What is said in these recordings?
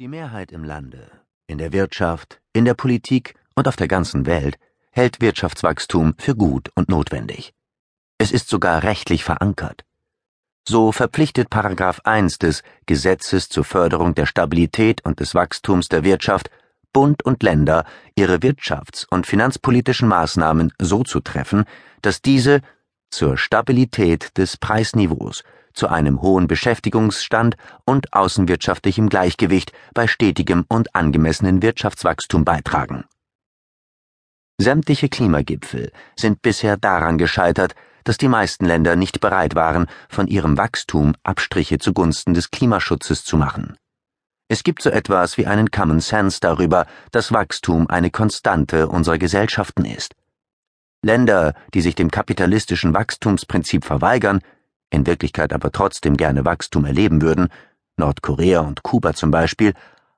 Die Mehrheit im Lande, in der Wirtschaft, in der Politik und auf der ganzen Welt hält Wirtschaftswachstum für gut und notwendig. Es ist sogar rechtlich verankert. So verpflichtet Paragraph 1 des Gesetzes zur Förderung der Stabilität und des Wachstums der Wirtschaft Bund und Länder, ihre wirtschafts- und finanzpolitischen Maßnahmen so zu treffen, dass diese zur Stabilität des Preisniveaus zu einem hohen Beschäftigungsstand und außenwirtschaftlichem Gleichgewicht bei stetigem und angemessenen Wirtschaftswachstum beitragen. Sämtliche Klimagipfel sind bisher daran gescheitert, dass die meisten Länder nicht bereit waren, von ihrem Wachstum Abstriche zugunsten des Klimaschutzes zu machen. Es gibt so etwas wie einen Common Sense darüber, dass Wachstum eine Konstante unserer Gesellschaften ist. Länder, die sich dem kapitalistischen Wachstumsprinzip verweigern, in Wirklichkeit aber trotzdem gerne Wachstum erleben würden, Nordkorea und Kuba zum Beispiel,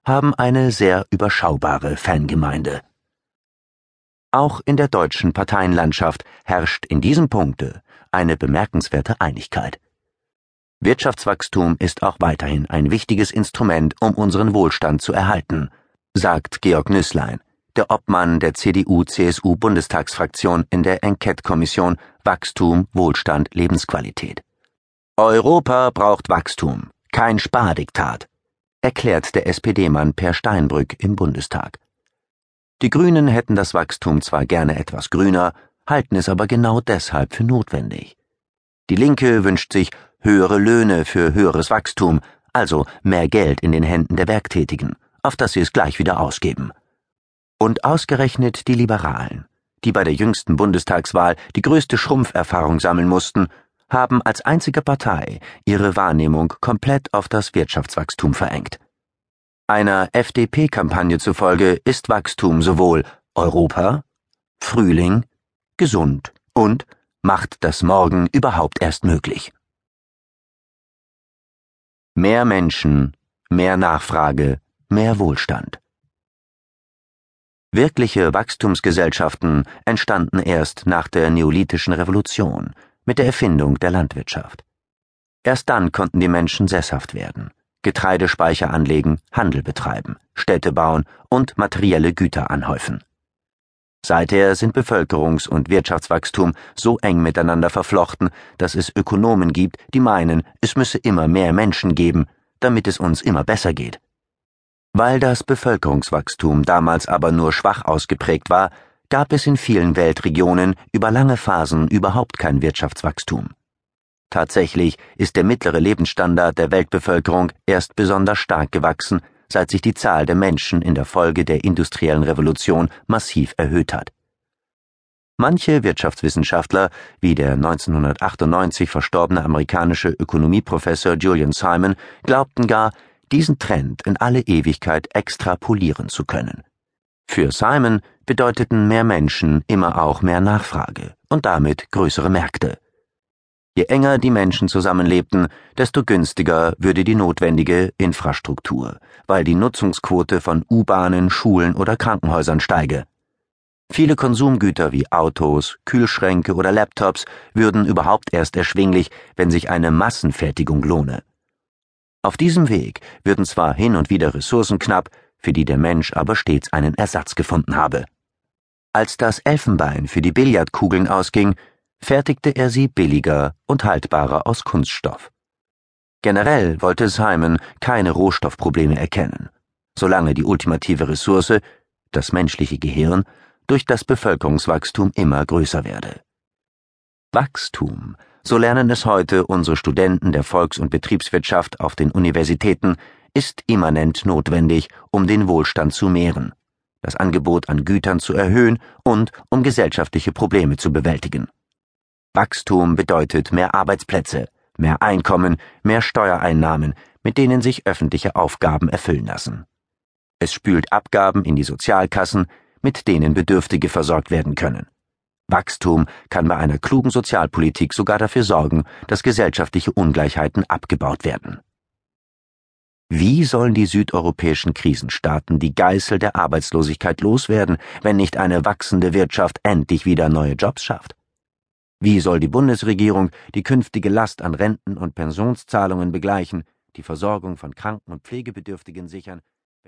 haben eine sehr überschaubare Fangemeinde. Auch in der deutschen Parteienlandschaft herrscht in diesem Punkte eine bemerkenswerte Einigkeit. Wirtschaftswachstum ist auch weiterhin ein wichtiges Instrument, um unseren Wohlstand zu erhalten, sagt Georg Nüßlein, der Obmann der CDU-CSU-Bundestagsfraktion in der Enquete-Kommission Wachstum, Wohlstand, Lebensqualität. Europa braucht Wachstum, kein Spardiktat, erklärt der SPD-Mann Per Steinbrück im Bundestag. Die Grünen hätten das Wachstum zwar gerne etwas grüner, halten es aber genau deshalb für notwendig. Die Linke wünscht sich höhere Löhne für höheres Wachstum, also mehr Geld in den Händen der Werktätigen, auf das sie es gleich wieder ausgeben. Und ausgerechnet die Liberalen, die bei der jüngsten Bundestagswahl die größte Schrumpferfahrung sammeln mussten, haben als einzige Partei ihre Wahrnehmung komplett auf das Wirtschaftswachstum verengt. Einer FDP-Kampagne zufolge ist Wachstum sowohl Europa, Frühling, gesund und macht das Morgen überhaupt erst möglich. Mehr Menschen, mehr Nachfrage, mehr Wohlstand. Wirkliche Wachstumsgesellschaften entstanden erst nach der Neolithischen Revolution, mit der Erfindung der Landwirtschaft. Erst dann konnten die Menschen sesshaft werden, Getreidespeicher anlegen, Handel betreiben, Städte bauen und materielle Güter anhäufen. Seither sind Bevölkerungs- und Wirtschaftswachstum so eng miteinander verflochten, dass es Ökonomen gibt, die meinen, es müsse immer mehr Menschen geben, damit es uns immer besser geht. Weil das Bevölkerungswachstum damals aber nur schwach ausgeprägt war, gab es in vielen Weltregionen über lange Phasen überhaupt kein Wirtschaftswachstum. Tatsächlich ist der mittlere Lebensstandard der Weltbevölkerung erst besonders stark gewachsen, seit sich die Zahl der Menschen in der Folge der industriellen Revolution massiv erhöht hat. Manche Wirtschaftswissenschaftler, wie der 1998 verstorbene amerikanische Ökonomieprofessor Julian Simon, glaubten gar, diesen Trend in alle Ewigkeit extrapolieren zu können. Für Simon bedeuteten mehr Menschen immer auch mehr Nachfrage und damit größere Märkte. Je enger die Menschen zusammenlebten, desto günstiger würde die notwendige Infrastruktur, weil die Nutzungsquote von U-Bahnen, Schulen oder Krankenhäusern steige. Viele Konsumgüter wie Autos, Kühlschränke oder Laptops würden überhaupt erst erschwinglich, wenn sich eine Massenfertigung lohne. Auf diesem Weg würden zwar hin und wieder Ressourcen knapp, für die der Mensch aber stets einen Ersatz gefunden habe. Als das Elfenbein für die Billardkugeln ausging, fertigte er sie billiger und haltbarer aus Kunststoff. Generell wollte Simon keine Rohstoffprobleme erkennen, solange die ultimative Ressource, das menschliche Gehirn, durch das Bevölkerungswachstum immer größer werde. Wachstum so lernen es heute unsere Studenten der Volks- und Betriebswirtschaft auf den Universitäten, ist immanent notwendig, um den Wohlstand zu mehren, das Angebot an Gütern zu erhöhen und um gesellschaftliche Probleme zu bewältigen. Wachstum bedeutet mehr Arbeitsplätze, mehr Einkommen, mehr Steuereinnahmen, mit denen sich öffentliche Aufgaben erfüllen lassen. Es spült Abgaben in die Sozialkassen, mit denen Bedürftige versorgt werden können. Wachstum kann bei einer klugen Sozialpolitik sogar dafür sorgen, dass gesellschaftliche Ungleichheiten abgebaut werden. Wie sollen die südeuropäischen Krisenstaaten die Geißel der Arbeitslosigkeit loswerden, wenn nicht eine wachsende Wirtschaft endlich wieder neue Jobs schafft? Wie soll die Bundesregierung die künftige Last an Renten und Pensionszahlungen begleichen, die Versorgung von Kranken und Pflegebedürftigen sichern